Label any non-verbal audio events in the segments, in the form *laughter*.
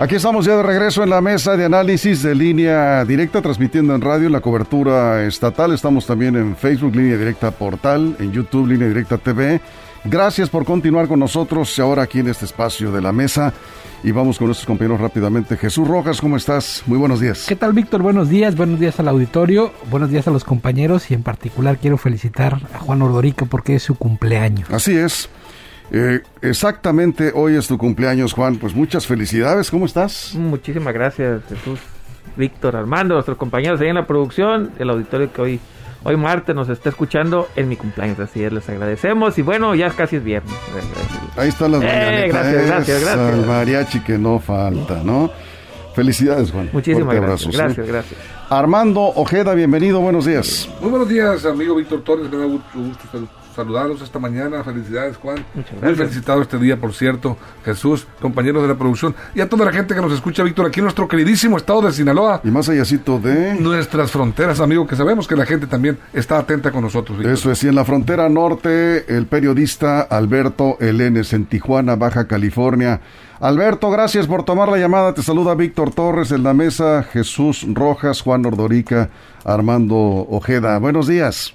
Aquí estamos ya de regreso en la mesa de análisis de línea directa, transmitiendo en radio la cobertura estatal. Estamos también en Facebook, línea directa portal, en YouTube, línea directa TV. Gracias por continuar con nosotros ahora aquí en este espacio de la mesa. Y vamos con nuestros compañeros rápidamente. Jesús Rojas, ¿cómo estás? Muy buenos días. ¿Qué tal, Víctor? Buenos días, buenos días al auditorio, buenos días a los compañeros y en particular quiero felicitar a Juan Ordorica porque es su cumpleaños. Así es. Eh, exactamente, hoy es tu cumpleaños, Juan. Pues muchas felicidades, ¿cómo estás? Muchísimas gracias, Jesús, Víctor, Armando, nuestros compañeros ahí en la producción, el auditorio que hoy, hoy martes nos está escuchando en mi cumpleaños. Así es, les agradecemos y bueno, ya casi es viernes. Ahí están las eh, Gracias, gracias, gracias. El mariachi que no falta, ¿no? Felicidades, Juan. Muchísimas gracias. gracias, gracias. Armando Ojeda, bienvenido, buenos días. Muy buenos días, amigo Víctor Torres, me da mucho gusto saludarlos esta mañana. Felicidades, Juan. Muy felicitado este día, por cierto. Jesús, compañeros de la producción. Y a toda la gente que nos escucha, Víctor, aquí en nuestro queridísimo estado de Sinaloa. Y más allácito de... Nuestras fronteras, amigo, que sabemos que la gente también está atenta con nosotros. Víctor. Eso es, y en la frontera norte, el periodista Alberto Elenes en Tijuana, Baja California. Alberto, gracias por tomar la llamada. Te saluda Víctor Torres en la mesa, Jesús Rojas, Juan Ordorica, Armando Ojeda. Buenos días.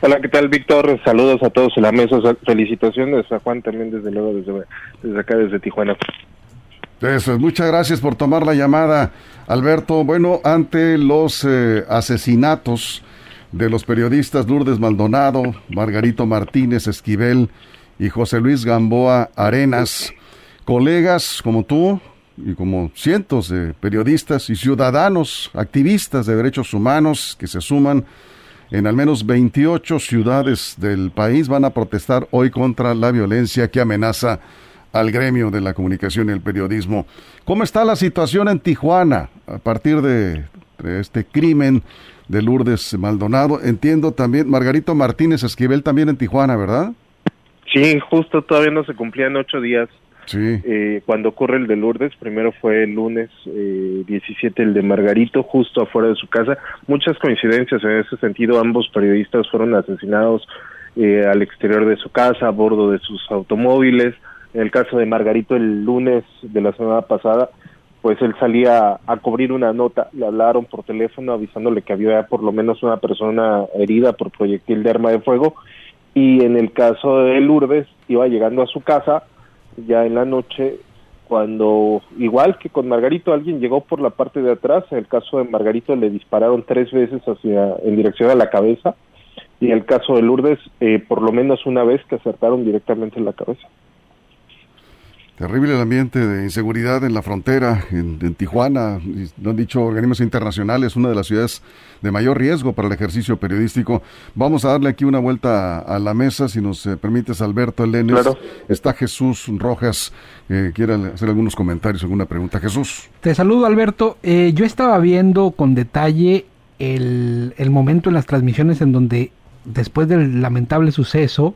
Hola, ¿qué tal, Víctor? Saludos a todos en la mesa. Felicitaciones a Juan también, desde luego, desde, desde acá, desde Tijuana. Muchas gracias por tomar la llamada, Alberto. Bueno, ante los eh, asesinatos de los periodistas Lourdes Maldonado, Margarito Martínez Esquivel y José Luis Gamboa Arenas, colegas como tú y como cientos de periodistas y ciudadanos, activistas de derechos humanos que se suman en al menos 28 ciudades del país van a protestar hoy contra la violencia que amenaza al gremio de la comunicación y el periodismo. ¿Cómo está la situación en Tijuana a partir de, este crimen de Lourdes Maldonado? Entiendo también, Margarito Martínez Esquivel también en Tijuana, ¿verdad? Sí, justo todavía no se cumplían ocho días Eh, cuando ocurre el de Lourdes, primero fue el lunes eh, 17 el de Margarito, justo afuera de su casa. Muchas coincidencias en ese sentido, ambos periodistas fueron asesinados eh, al exterior de su casa, a bordo de sus automóviles. En el caso de Margarito, el lunes de la semana pasada, pues él salía a cubrir una nota, le hablaron por teléfono avisándole que había por lo menos una persona herida por proyectil de arma de fuego. Y en el caso de Lourdes, iba llegando a su casa, ya en la noche cuando igual que con Margarito alguien llegó por la parte de atrás en el caso de Margarito le dispararon tres veces hacia en dirección a la cabeza y en el caso de Lourdes eh, por lo menos una vez que acertaron directamente en la cabeza Terrible el ambiente de inseguridad en la frontera, en, Tijuana, lo han dicho organismos internacionales, una de las ciudades de mayor riesgo para el ejercicio periodístico. Vamos a darle aquí una vuelta a, la mesa, si nos eh, permites, Alberto Elenes. Está Jesús Rojas, eh, quiere hacer algunos comentarios, alguna pregunta. Jesús. Te saludo, Alberto. Eh, yo estaba viendo con detalle el, el, momento en las transmisiones en donde, después del lamentable suceso,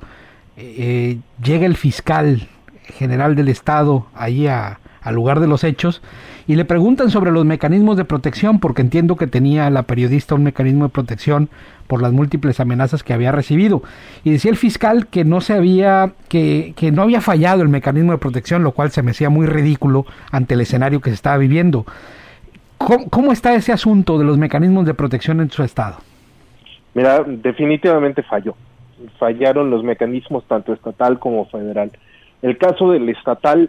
eh, llega el fiscal general del Estado ahí a, al lugar de los hechos y le preguntan sobre los mecanismos de protección porque entiendo que tenía la periodista un mecanismo de protección por las múltiples amenazas que había recibido. Y decía el fiscal que no se había que, que no había fallado el mecanismo de protección lo cual se me hacía muy ridículo ante el escenario que se estaba viviendo. ¿Cómo, cómo está ese asunto de los mecanismos de protección en su estado? Mira, definitivamente falló. Fallaron los mecanismos tanto estatal como federal el caso del estatal,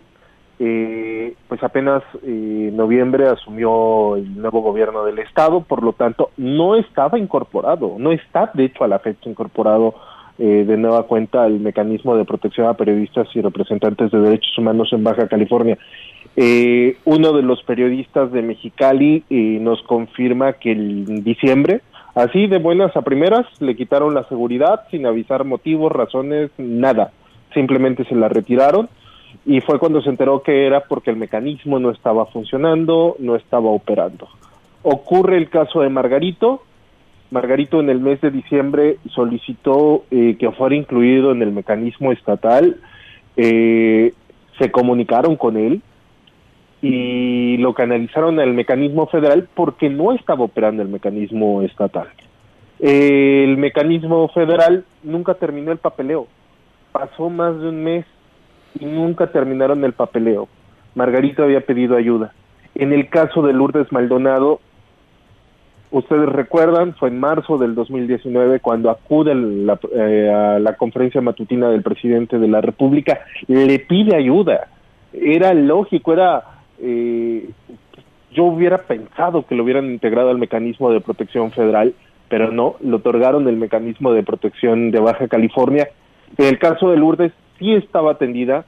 eh, pues apenas en eh, noviembre asumió el nuevo gobierno del estado, por lo tanto no estaba incorporado, no está de hecho a la fecha incorporado eh, de nueva cuenta el mecanismo de protección a periodistas y representantes de derechos humanos en Baja California. uno de los periodistas de Mexicali nos confirma que en diciembre, así de buenas a primeras, le quitaron la seguridad sin avisar motivos, razones, nada simplemente se la retiraron y fue cuando se enteró que era porque el mecanismo no estaba funcionando, no estaba operando. Ocurre el caso de Margarito. Margarito en el mes de diciembre solicitó eh, que fuera incluido en el mecanismo estatal. Eh, se comunicaron con él y lo canalizaron al mecanismo federal porque no estaba operando el mecanismo estatal. el mecanismo federal nunca terminó el papeleo. Pasó más de un mes y nunca terminaron el papeleo. Margarito había pedido ayuda. En el caso de Lourdes Maldonado, ustedes recuerdan, fue en marzo del 2019 cuando acude la, eh, a la conferencia matutina del presidente de la República, le pide ayuda. Era lógico, era... Eh, yo hubiera pensado que lo hubieran integrado al mecanismo de protección federal, pero no, le otorgaron el mecanismo de protección de Baja California. En el caso de Lourdes, sí estaba atendida,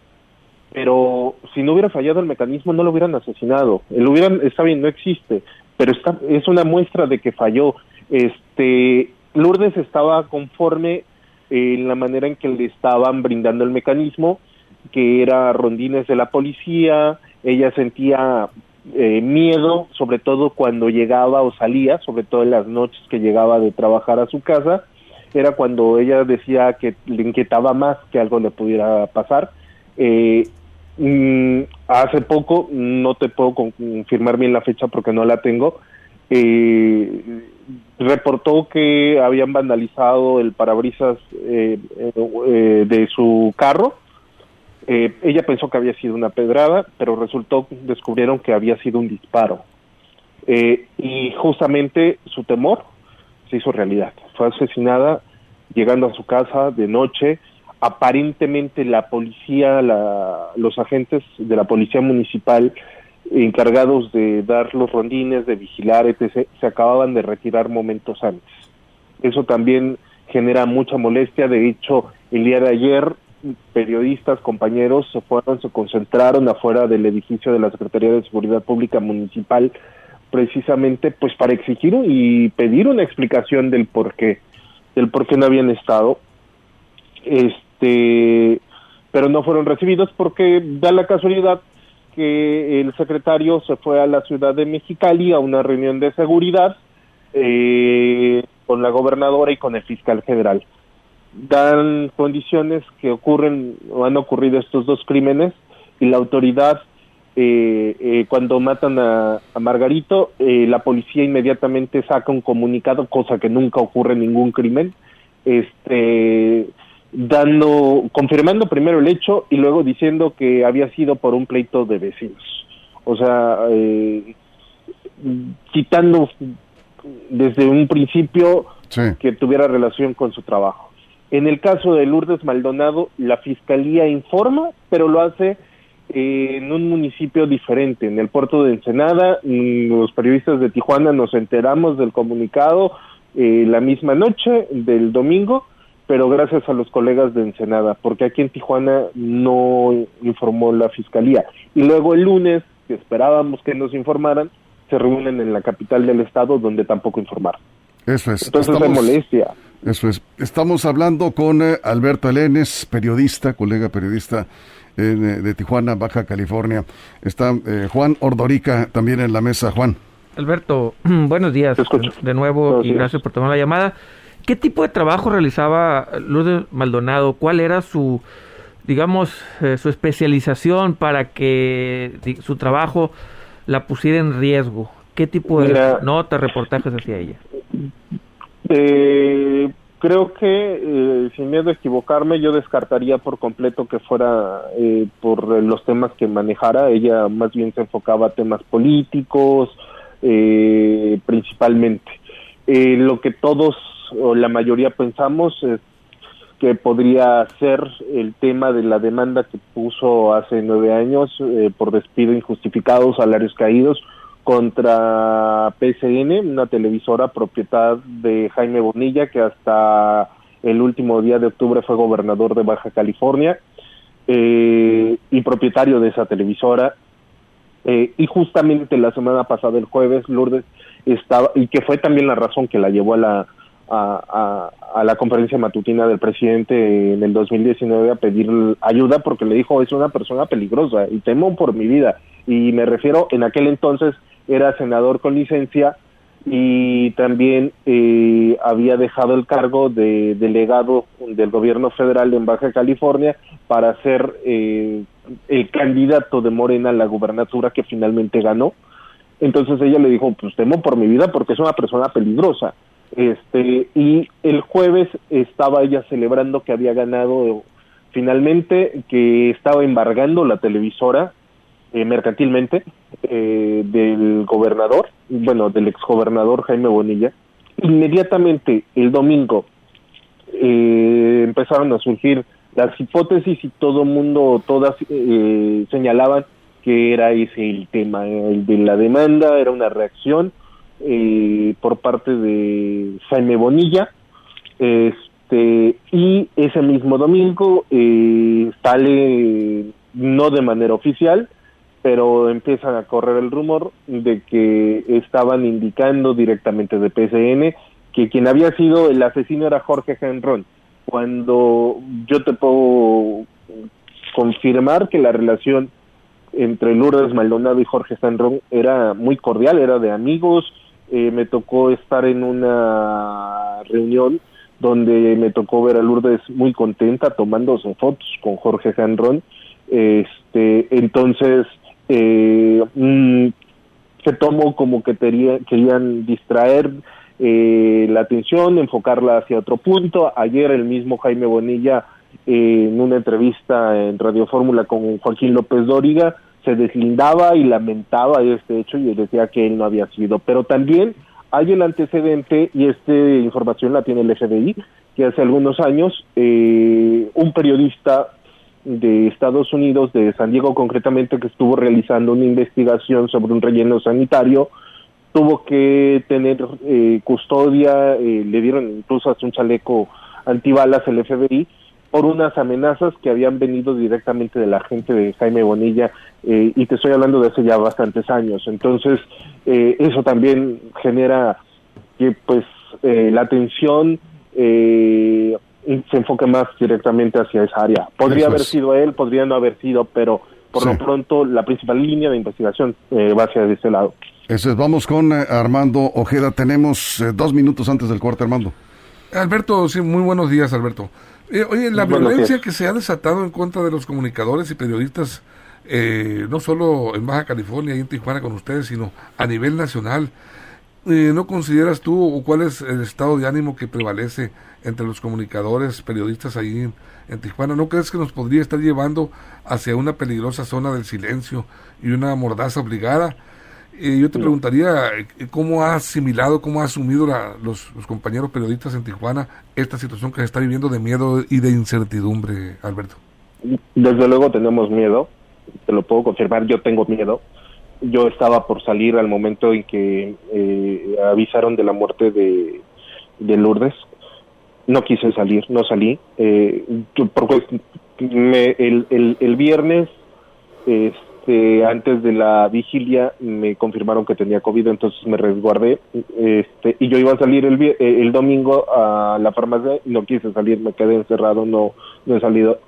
pero si no hubiera fallado el mecanismo no lo hubieran asesinado. El hubieran, está bien, no existe, pero está, es una muestra de que falló. Este, Lourdes estaba conforme en la manera en que le estaban brindando el mecanismo, que era rondines de la policía, ella sentía eh, miedo, sobre todo cuando llegaba o salía, sobre todo en las noches que llegaba de trabajar a su casa, era cuando ella decía que le inquietaba más que algo le pudiera pasar. Eh, mm, hace poco, no te puedo confirmar bien la fecha porque no la tengo, eh, reportó que habían vandalizado el parabrisas eh, de su carro. ella pensó que había sido una pedrada, pero resultó, descubrieron que había sido un disparo. y justamente su temor se hizo realidad. Fue asesinada llegando a su casa de noche. Aparentemente la policía, los agentes de la policía municipal encargados de dar los rondines, de vigilar, etc., se acababan de retirar momentos antes. Eso también genera mucha molestia. De hecho, el día de ayer, periodistas, compañeros, se fueron, se concentraron afuera del edificio de la Secretaría de Seguridad Pública Municipal precisamente pues para exigir y pedir una explicación del por qué, del por qué no habían estado, este, pero no fueron recibidos porque da la casualidad que el secretario se fue a la ciudad de Mexicali a una reunión de seguridad eh, con la gobernadora y con el fiscal general. Dan condiciones que ocurren o han ocurrido estos dos crímenes y la autoridad eh, eh, cuando matan a, Margarito, eh, la policía inmediatamente saca un comunicado, cosa que nunca ocurre en ningún crimen, este, dando, confirmando primero el hecho y luego diciendo que había sido por un pleito de vecinos. O sea, eh, quitando desde un principio que tuviera relación con su trabajo. En el caso de Lourdes Maldonado, la fiscalía informa, pero lo hace en un municipio diferente, en el puerto de Ensenada. Mm, los periodistas de Tijuana nos enteramos del comunicado eh, la misma noche del domingo, pero gracias a los colegas de Ensenada, porque aquí en Tijuana no informó la fiscalía. Y luego el lunes, que esperábamos que nos informaran, se reúnen en la capital del estado, donde tampoco informaron. Eso es. Entonces Estamos... molestia. Eso es. Estamos hablando con eh, Alberto Elenes, periodista, colega periodista eh, de Tijuana, Baja California. Está eh, Juan Ordorica también en la mesa. Juan. Alberto, *clears throat* buenos días de nuevo y gracias por tomar la llamada. ¿Qué tipo de trabajo realizaba Lourdes Maldonado? ¿Cuál era su, digamos, su especialización para que su trabajo la pusiera en riesgo? ¿Qué tipo de notas, reportajes hacía ella? Eh, creo que, eh, sin miedo a equivocarme, yo descartaría por completo que fuera eh, por los temas que manejara. Ella más bien se enfocaba a temas políticos, eh, principalmente. Eh, lo que todos o la mayoría pensamos es que podría ser el tema de la demanda que puso hace nueve años eh, por despido injustificado, salarios caídos, contra PSN, una televisora propiedad de Jaime Bonilla, que hasta el último día de octubre fue gobernador de Baja California eh, y propietario de esa televisora. Eh, y justamente la semana pasada, el jueves, Lourdes estaba, y que fue también la razón que la llevó a la, a, a, la conferencia matutina del presidente en el 2019 a pedir ayuda porque le dijo es una persona peligrosa y temo por mi vida y me refiero en aquel entonces era senador con licencia y también eh, había dejado el cargo de delegado del gobierno federal en Baja California para ser eh, el candidato de Morena a la gubernatura que finalmente ganó. Entonces ella le dijo, pues temo por mi vida porque es una persona peligrosa. Este, y el jueves estaba ella celebrando que había ganado finalmente, que estaba embargando la televisora eh, mercantilmente eh, del gobernador, bueno, del exgobernador Jaime Bonilla. Inmediatamente el domingo eh, empezaron a surgir las hipótesis y todo mundo, todas señalaban que era ese el tema, el de la demanda, era una reacción por parte de Jaime Bonilla. Este, y ese mismo domingo sale, no de manera oficial, pero empiezan a correr el rumor de que estaban indicando directamente de PCN que quien había sido el asesino era Jorge Genrón, cuando yo te puedo confirmar que la relación entre Lourdes Maldonado y Jorge Genrón era muy cordial, era de amigos, eh, me tocó estar en una reunión donde me tocó ver a Lourdes muy contenta tomándose fotos con Jorge Genrón, este, entonces eh, mm, se tomó como que querían distraer eh, la atención, enfocarla hacia otro punto. Ayer el mismo Jaime Bonilla, eh, en una entrevista en Radio Fórmula con Joaquín López Dóriga, se deslindaba y lamentaba este hecho y decía que él no había sido. Pero también hay el antecedente, y esta información la tiene el FBI, que hace algunos años eh, un periodista de Estados Unidos, de San Diego concretamente, que estuvo realizando una investigación sobre un relleno sanitario, tuvo que tener eh, custodia, eh, le dieron incluso hasta un chaleco antibalas el FBI por unas amenazas que habían venido directamente de la gente de Jaime Bonilla eh, y te estoy hablando de hace ya bastantes años. Entonces, eso también genera que pues la atención eh, se enfoque más directamente hacia esa área. Podría haber sido él, podría no haber sido, pero por lo pronto la principal línea de investigación eh, va hacia ese lado. Eso es, vamos con eh, Armando Ojeda. Tenemos eh, dos minutos antes del corte, Armando. Alberto, sí, muy buenos días, Alberto. Oye, la violencia que se ha desatado en contra de los comunicadores y periodistas, no solo en Baja California y en Tijuana con ustedes, sino a nivel nacional, ¿no consideras tú o cuál es el estado de ánimo que prevalece entre los comunicadores, periodistas ahí en, Tijuana. ¿No crees que nos podría estar llevando hacia una peligrosa zona del silencio y una mordaza obligada? Eh, yo te preguntaría eh, cómo ha asimilado, cómo ha asumido los, compañeros periodistas en Tijuana esta situación que se está viviendo de miedo y de incertidumbre, Alberto. Desde luego tenemos miedo, te lo puedo confirmar, yo tengo miedo. Yo estaba por salir al momento en que eh, avisaron de la muerte de, de Lourdes, no quise salir, no salí. Eh, porque me, el, el, el, viernes, este, antes de la vigilia, me confirmaron que tenía COVID, entonces me resguardé. Este, y yo iba a salir el, domingo a la farmacia y no quise salir, me quedé encerrado, no, no he salido.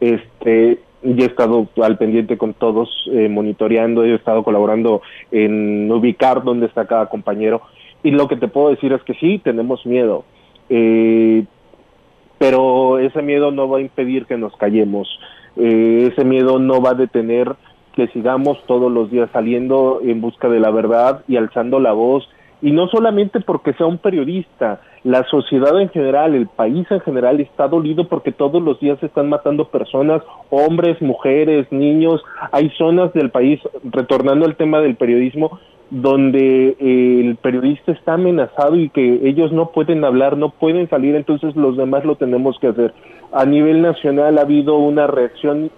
Este, y he estado al pendiente con todos, eh, monitoreando, he estado colaborando en ubicar dónde está cada compañero. Y lo que te puedo decir es que sí, tenemos miedo eh, pero ese miedo no va a impedir que nos callemos, eh, ese miedo no va a detener que sigamos todos los días saliendo en busca de la verdad y alzando la voz, y no solamente porque sea un periodista, la sociedad en general, el país en general está dolido porque todos los días se están matando personas, hombres, mujeres, niños, hay zonas del país, retornando al tema del periodismo, donde eh, el periodista está amenazado y que ellos no pueden hablar, no pueden salir, entonces los demás lo tenemos que hacer. A nivel nacional ha habido una reacción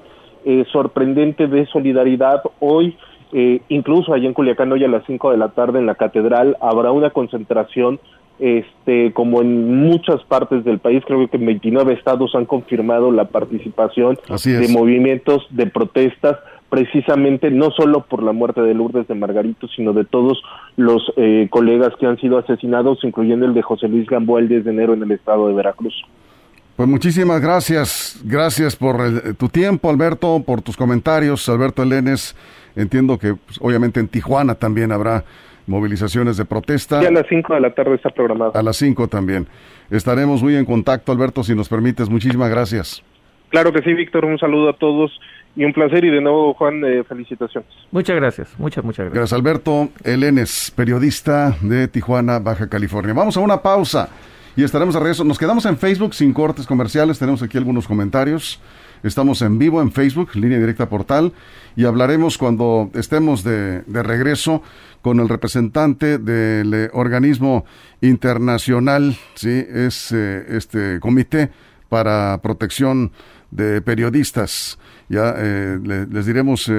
eh, sorprendente de solidaridad. Hoy, eh, incluso allá en Culiacán, hoy a las 5 de la tarde en la catedral, habrá una concentración, este, como en muchas partes del país, creo que en 29 estados han confirmado la participación de movimientos, de protestas precisamente no solo por la muerte de Lourdes de Margarito, sino de todos los eh, colegas que han sido asesinados, incluyendo el de José Luis Gamboa el 10 de enero en el estado de Veracruz. Pues muchísimas gracias, gracias por tu tiempo, Alberto, por tus comentarios, Alberto Elenes. Entiendo que pues, obviamente en Tijuana también habrá movilizaciones de protesta. Sí, a las 5 de la tarde está programado. A las 5 también. Estaremos muy en contacto, Alberto, si nos permites. Muchísimas gracias. Claro que sí, Víctor. Un saludo a todos y un placer. Y de nuevo, Juan, eh, felicitaciones. Muchas gracias, muchas, muchas gracias. Gracias, Alberto Elenes, periodista de Tijuana, Baja California. Vamos a una pausa y estaremos a regreso. Nos quedamos en Facebook sin cortes comerciales. Tenemos aquí algunos comentarios. Estamos en vivo en Facebook, línea directa portal, y hablaremos cuando estemos de, de regreso con el representante del eh, organismo internacional, sí, es eh, este comité para protección de periodistas. Ya eh, les diremos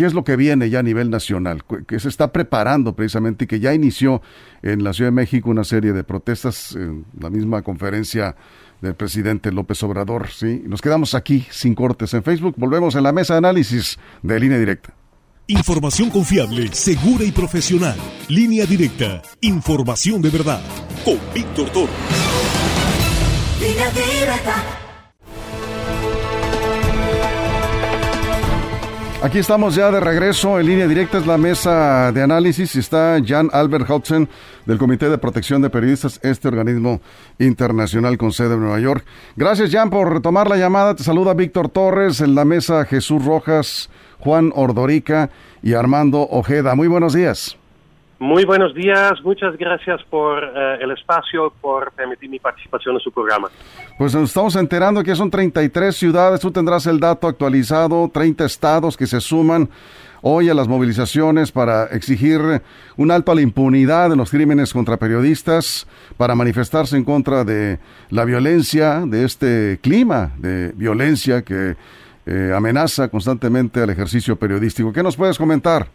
qué es lo que viene ya a nivel nacional, que se está preparando precisamente y que ya inició en la Ciudad de México una serie de protestas en la misma conferencia del presidente López Obrador. ¿sí? Nos quedamos aquí sin cortes en Facebook. Volvemos en la mesa de análisis de línea directa. Información confiable, segura y profesional. Línea directa. Información de verdad. Con Víctor Toro. Línea directa. Aquí estamos ya de regreso en línea directa, es la mesa de análisis. Está Jan Albert Hudson del Comité de Protección de Periodistas, este organismo internacional con sede en Nueva York. Gracias Jan por retomar la llamada. Te saluda Víctor Torres en la mesa Jesús Rojas, Juan Ordorica y Armando Ojeda. Muy buenos días. Muy buenos días, muchas gracias por eh, el espacio, por permitir mi participación en su programa. Pues nos estamos enterando que son 33 ciudades, tú tendrás el dato actualizado, 30 estados que se suman hoy a las movilizaciones para exigir un alto a la impunidad de los crímenes contra periodistas, para manifestarse en contra de la violencia, de este clima de violencia que eh, amenaza constantemente al ejercicio periodístico. ¿Qué nos puedes comentar?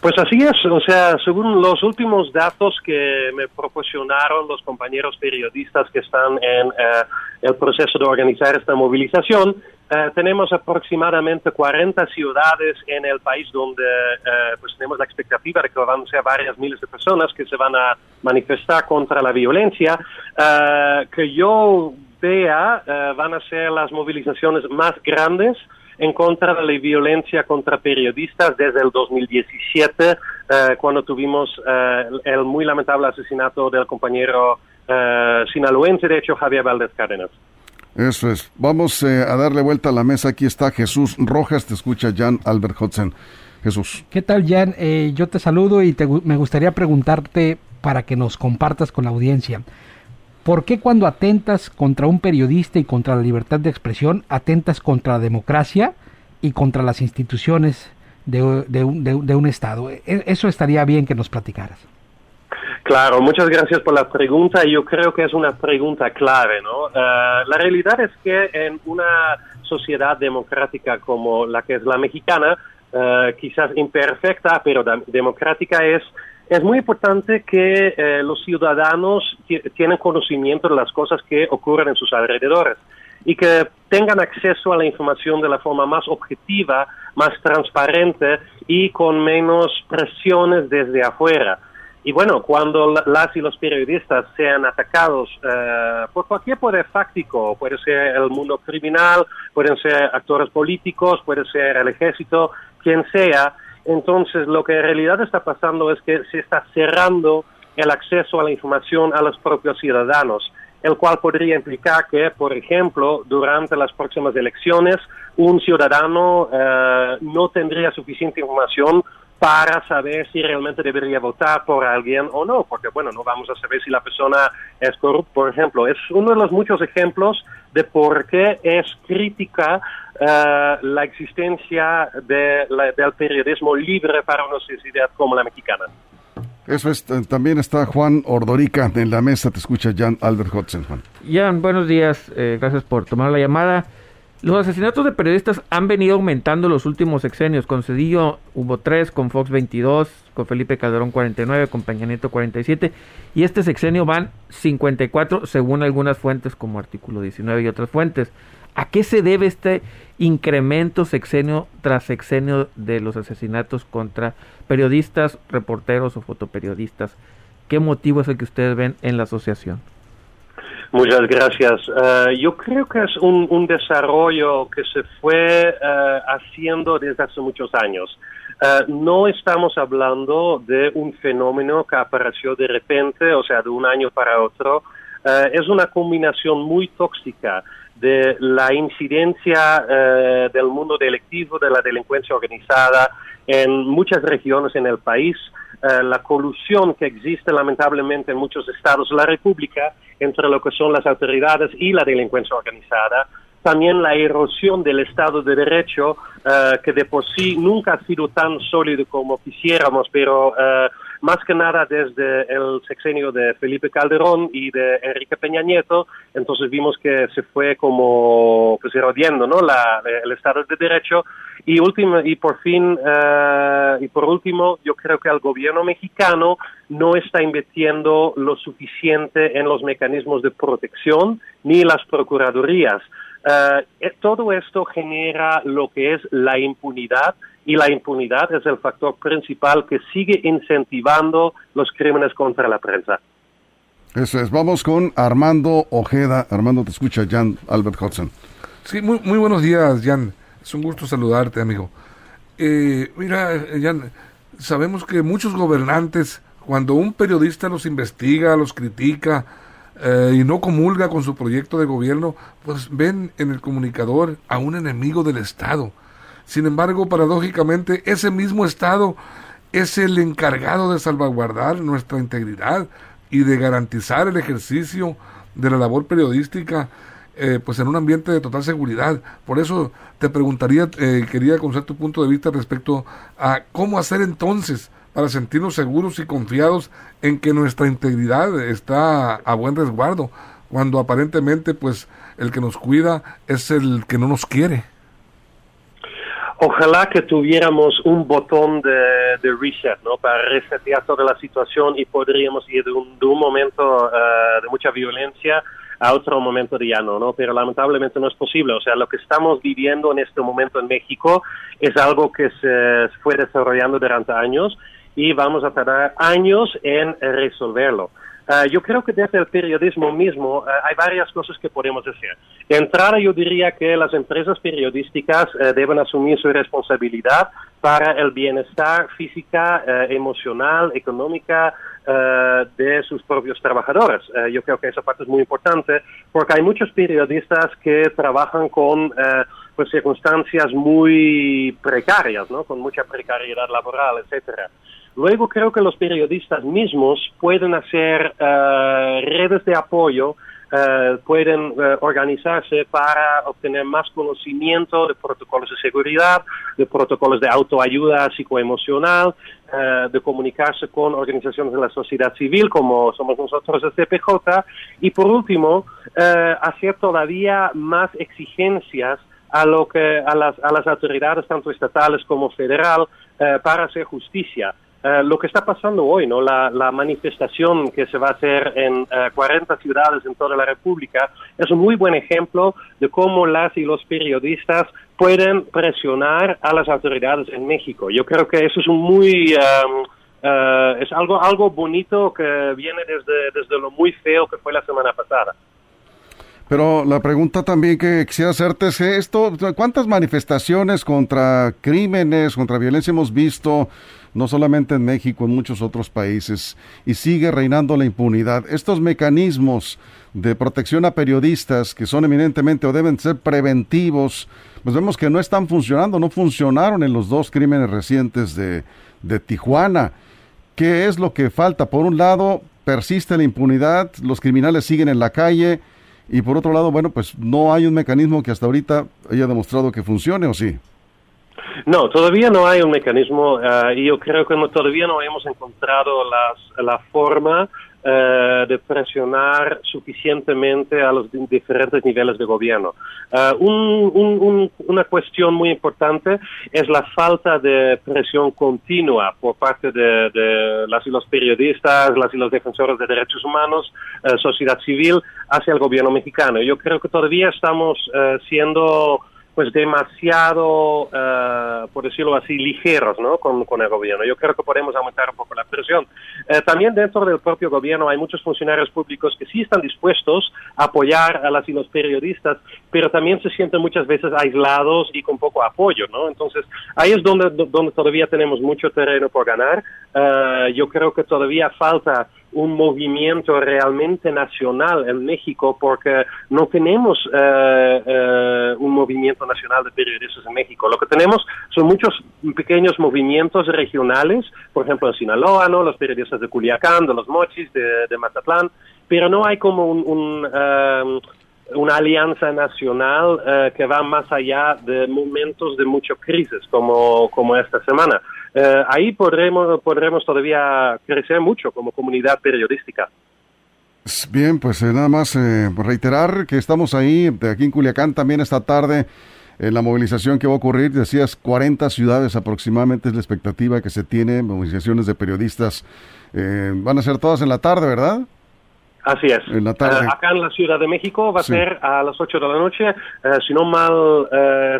Pues así es, o sea, según los últimos datos que me proporcionaron los compañeros periodistas que están en eh, el proceso de organizar esta movilización, eh, tenemos aproximadamente 40 ciudades en el país donde pues tenemos la expectativa de que van a ser varias miles de personas que se van a manifestar contra la violencia, que yo vea van a ser las movilizaciones más grandes en contra de la violencia contra periodistas desde el 2017, eh, cuando tuvimos eh, el muy lamentable asesinato del compañero eh, sinaloense, de hecho, Javier Valdés Cárdenas. Eso es. Vamos a darle vuelta a la mesa. Aquí está Jesús Rojas, te escucha Jan Albert Hudson. Jesús. ¿Qué tal, Jan? yo te saludo y me gustaría preguntarte para que nos compartas con la audiencia. ¿Por qué cuando atentas contra un periodista y contra la libertad de expresión, atentas contra la democracia y contra las instituciones de, un, Estado? E, eso estaría bien que nos platicaras. Claro, muchas gracias por la pregunta. Yo creo que es una pregunta clave, ¿no? Eh, la realidad es que en una sociedad democrática como la que es la mexicana, eh, quizás imperfecta, pero democrática es es muy importante que eh, los ciudadanos tienen conocimiento de las cosas que ocurren en sus alrededores y que tengan acceso a la información de la forma más objetiva, más transparente y con menos presiones desde afuera. Y bueno, cuando las y los periodistas sean atacados eh, por cualquier poder fáctico, puede ser el mundo criminal, pueden ser actores políticos, puede ser el ejército, quien sea, entonces, lo que en realidad está pasando es que se está cerrando el acceso a la información a los propios ciudadanos, el cual podría implicar que, por ejemplo, durante las próximas elecciones, un ciudadano eh, no tendría suficiente información para saber si realmente debería votar por alguien o no, porque bueno, no vamos a saber si la persona es corrupta, por ejemplo. Es uno de los muchos ejemplos de por qué es crítica eh, la existencia de del periodismo libre para una sociedad como la mexicana. Eso es, eh, también está Juan Ordorica en la mesa, te escucha Jan Albert Juan. Jan, buenos días, eh, gracias por tomar la llamada. Los asesinatos de periodistas han venido aumentando los últimos sexenios. Con Cedillo hubo tres, con Fox 22, con Felipe Calderón 49, con Peña Nieto 47. Y este sexenio van 54 según algunas fuentes como artículo 19 y otras fuentes. ¿A qué se debe este incremento sexenio tras sexenio de los asesinatos contra periodistas, reporteros o fotoperiodistas? ¿Qué motivo es el que ustedes ven en la asociación? Muchas gracias. Eh, yo creo que es un, desarrollo que se fue eh, haciendo desde hace muchos años. Eh, no estamos hablando de un fenómeno que apareció de repente, o sea, de un año para otro. es una combinación muy tóxica de la incidencia del mundo delictivo, de la delincuencia organizada en muchas regiones en el país, eh, la colusión que existe lamentablemente en muchos estados de la República entre lo que son las autoridades y la delincuencia organizada, también la erosión del Estado de Derecho, eh, que de por sí nunca ha sido tan sólido como quisiéramos, pero eh, más que nada desde el sexenio de Felipe Calderón y de Enrique Peña Nieto, entonces vimos que se fue como pues erodiendo ¿no? la, el Estado de Derecho y, último, y por fin, uh, y por último, yo creo que el gobierno mexicano no está invirtiendo lo suficiente en los mecanismos de protección ni las procuradurías. Uh, todo esto genera lo que es la impunidad y la impunidad es el factor principal que sigue incentivando los crímenes contra la prensa. Eso es. Vamos con Armando Ojeda. Armando, te escucha Jan Albert Hudson. Sí, muy, muy buenos días, Jan. Es un gusto saludarte, amigo. Eh, mira, Jan, sabemos que muchos gobernantes, cuando un periodista los investiga, los critica eh, y no comulga con su proyecto de gobierno, pues ven en el comunicador a un enemigo del Estado sin embargo, paradójicamente, ese mismo Estado es el encargado de salvaguardar nuestra integridad y de garantizar el ejercicio de la labor periodística eh, pues en un ambiente de total seguridad. Por eso te preguntaría, eh, quería conocer tu punto de vista respecto a cómo hacer entonces para sentirnos seguros y confiados en que nuestra integridad está a buen resguardo, cuando aparentemente pues el que nos cuida es el que no nos quiere. Ojalá que tuviéramos un botón de, reset, ¿no? Para resetear toda la situación y podríamos ir de un, momento eh, de mucha violencia a otro momento de llano, ¿no? Pero lamentablemente no es posible. O sea, lo que estamos viviendo en este momento en México es algo que se fue desarrollando durante años y vamos a tardar años en resolverlo. Eh, yo creo que desde el periodismo mismo eh, hay varias cosas que podemos hacer. De entrada, yo diría que las empresas periodísticas eh, deben asumir su responsabilidad para el bienestar física, emocional, económica de sus propios trabajadores. yo creo que esa parte es muy importante porque hay muchos periodistas que trabajan con pues, circunstancias muy precarias, ¿no? con mucha precariedad laboral, etcétera. Luego creo que los periodistas mismos pueden hacer eh, redes de apoyo, eh, pueden eh, organizarse para obtener más conocimiento de protocolos de seguridad, de protocolos de autoayuda psicoemocional, de comunicarse con organizaciones de la sociedad civil como somos nosotros el CPJ y por último hacer todavía más exigencias a lo que a las, a las autoridades tanto estatales como federal para hacer justicia. Eh, lo que está pasando hoy, ¿no? La, manifestación que se va a hacer en 40 eh, ciudades en toda la República es un muy buen ejemplo de cómo las y los periodistas pueden presionar a las autoridades en México. Yo creo que eso es un muy em, eh, es algo algo bonito que viene desde, desde lo muy feo que fue la semana pasada. Pero la pregunta también que quisiera hacerte es esto, ¿cuántas manifestaciones contra crímenes, contra violencia hemos visto, no solamente en México, en muchos otros países, y sigue reinando la impunidad? Estos mecanismos de protección a periodistas que son eminentemente o deben ser preventivos, pues vemos que no están funcionando, no funcionaron en los dos crímenes recientes de, de Tijuana. ¿Qué es lo que falta? Por un lado, persiste la impunidad, los criminales siguen en la calle, y por otro lado, bueno, pues no hay un mecanismo que hasta ahorita haya demostrado que funcione, ¿o sí? No, todavía no hay un mecanismo eh, y yo creo que todavía no hemos encontrado las, la forma eh, de presionar suficientemente a los diferentes niveles de gobierno. Eh, una cuestión muy importante es la falta de presión continua por parte de, las y los periodistas, las y los defensores de derechos humanos, sociedad civil, hacia el gobierno mexicano. Yo creo que todavía estamos siendo pues demasiado, uh, por decirlo así, ligeros ¿no? Con, con, el gobierno. Yo creo que podemos aumentar un poco la presión. Uh, también dentro del propio gobierno hay muchos funcionarios públicos que sí están dispuestos a apoyar a las y los periodistas, pero también se sienten muchas veces aislados y con poco apoyo. ¿no? Entonces, ahí es donde, donde todavía tenemos mucho terreno por ganar. Uh, yo creo que todavía falta un movimiento realmente nacional en México porque no tenemos eh, eh, un movimiento nacional de periodistas en México. Lo que tenemos son muchos pequeños movimientos regionales, por ejemplo en Sinaloa, ¿no? los periodistas de Culiacán, de los Mochis, de, de Mazatlán, pero no hay como un, eh, una alianza nacional que va más allá de momentos de mucha crisis como, como esta semana. Eh, ahí podremos, podremos todavía crecer mucho como comunidad periodística. Bien, pues eh, nada más eh, reiterar que estamos ahí, de aquí en Culiacán también esta tarde, en la movilización que va a ocurrir, decías 40 ciudades aproximadamente es la expectativa que se tiene, movilizaciones de periodistas, van a ser todas en la tarde, ¿verdad? Así es. En la tarde. acá en la Ciudad de México va a ser a las 8 de la noche, si no mal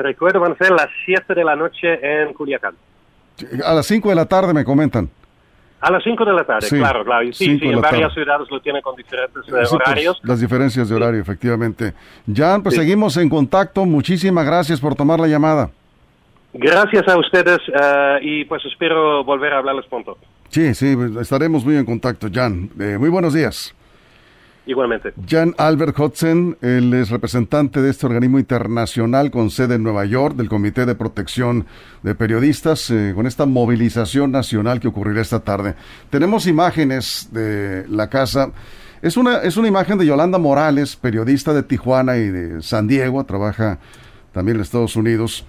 recuerdo, van a ser las 7 de la noche en Culiacán. A las 5 de la tarde me comentan. A las 5 de la tarde, claro, claro. Sí, sí, en varias ciudades lo tienen con diferentes eh, pues, horarios. las diferencias de horario, efectivamente. Jan, pues seguimos en contacto. Muchísimas gracias por tomar la llamada. Gracias a ustedes eh, y pues espero volver a hablarles pronto. Sí, sí, estaremos muy en contacto, Jan. Eh, muy buenos días. Igualmente. Jan Albert Hudson, él es representante de este organismo internacional con sede en Nueva York, del Comité de Protección de Periodistas, eh, con esta movilización nacional que ocurrirá esta tarde. Tenemos imágenes de la casa. Es una, es una imagen de Yolanda Morales, periodista de Tijuana y de San Diego, trabaja también en Estados Unidos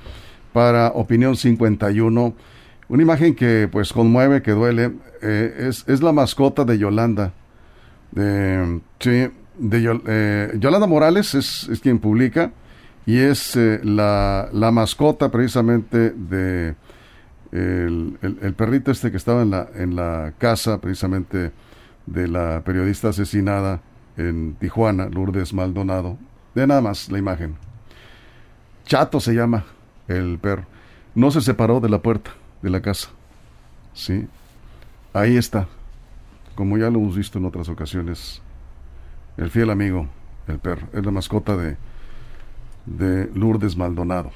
para Opinión 51. Una imagen que pues conmueve, que duele. Eh, es, es la mascota de Yolanda de, sí, de eh, Yolanda Morales es, es, quien publica y es eh, la, la, mascota precisamente de el, el, perrito este que estaba en la, en la casa precisamente de la periodista asesinada en Tijuana, Lourdes Maldonado. De nada más la imagen. Chato se llama el perro. No se separó de la puerta de la casa. Sí. Ahí está como ya lo hemos visto en otras ocasiones, el fiel amigo, el perro, es la mascota de, de Lourdes Maldonado.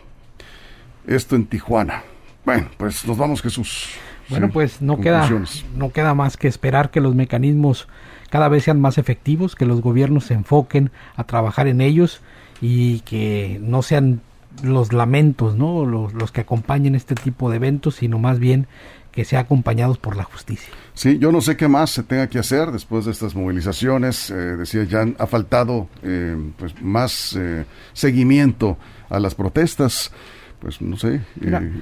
Esto en Tijuana. Bueno, pues nos vamos Jesús. Bueno, pues no queda, no queda más que esperar que los mecanismos cada vez sean más efectivos, que los gobiernos se enfoquen a trabajar en ellos y que no sean los lamentos, ¿no? Los, los que acompañen este tipo de eventos, sino más bien que sea acompañados por la justicia. Sí, yo no sé qué más se tenga que hacer después de estas movilizaciones. Eh, decía ya ha faltado eh, pues más eh, seguimiento a las protestas. Pues no sé,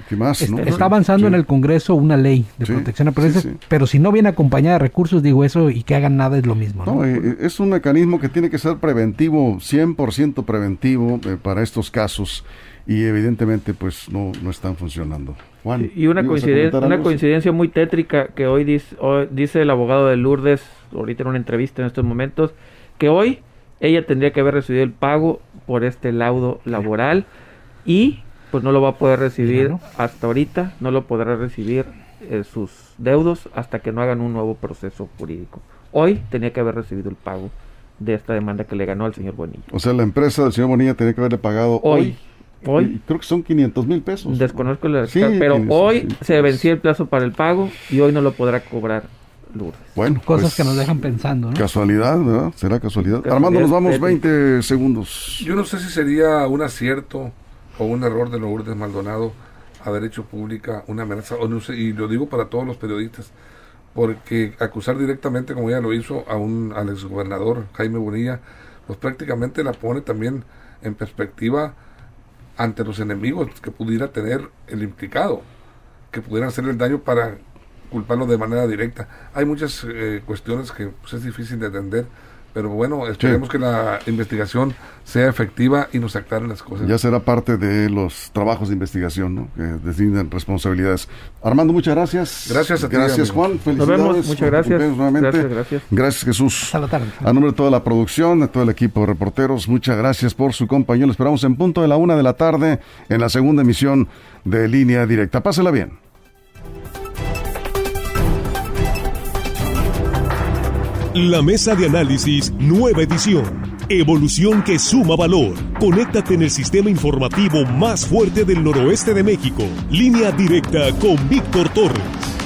¿qué más? Está, avanzando en el Congreso una ley de protección a periodistas, pero si no viene acompañada de recursos, digo eso, y que hagan nada es lo mismo. No, es un mecanismo que tiene que ser preventivo, 100% preventivo para estos casos y evidentemente pues no, no están funcionando. Juan, y una, coincidencia, una coincidencia muy tétrica que hoy dice, dice el abogado de Lourdes, ahorita en una entrevista en estos momentos, que hoy ella tendría que haber recibido el pago por este laudo laboral y pues no lo va a poder recibir hasta ahorita, no lo podrá recibir eh, sus deudos hasta que no hagan un nuevo proceso jurídico. Hoy tenía que haber recibido el pago de esta demanda que le ganó al señor Bonilla. O sea, la empresa del señor Bonilla tenía que haberle pagado hoy Hoy. Creo que son 500 mil pesos. Desconozco la pero hoy se venció el plazo para el pago y hoy no lo podrá cobrar Lourdes. Bueno, cosas que nos dejan pensando, ¿no? Casualidad, ¿verdad? Será casualidad. Armando, nos vamos 20 segundos. Yo no sé si sería un acierto o un error de Lourdes Maldonado haber hecho pública una amenaza, o no sé, y lo digo para todos los periodistas, porque acusar directamente, como ella lo hizo, a un, al exgobernador Jaime Bonilla, pues prácticamente la pone también en perspectiva ante los enemigos que pudiera tener el implicado, que pudieran hacer el daño para culparlo de manera directa. Hay muchas eh, cuestiones que pues, es difícil de entender pero bueno, esperemos que la investigación sea efectiva y nos aclaren las cosas. Ya será parte de los trabajos de investigación, ¿no? Que designan responsabilidades. Armando, muchas gracias. Gracias a ti. Gracias, Juan. Felicidades. Nos vemos. Muchas gracias. Nuevamente. Gracias, gracias. Jesús. Hasta la tarde. A nombre de toda la producción, de todo el equipo de reporteros, muchas gracias por su compañía. Lo esperamos en punto de la una de la tarde en la segunda emisión de Línea Directa. Pásela bien. La mesa de análisis, nueva edición. Evolución que suma valor. Conéctate en el sistema informativo más fuerte del noroeste de México. Línea directa con Víctor Torres.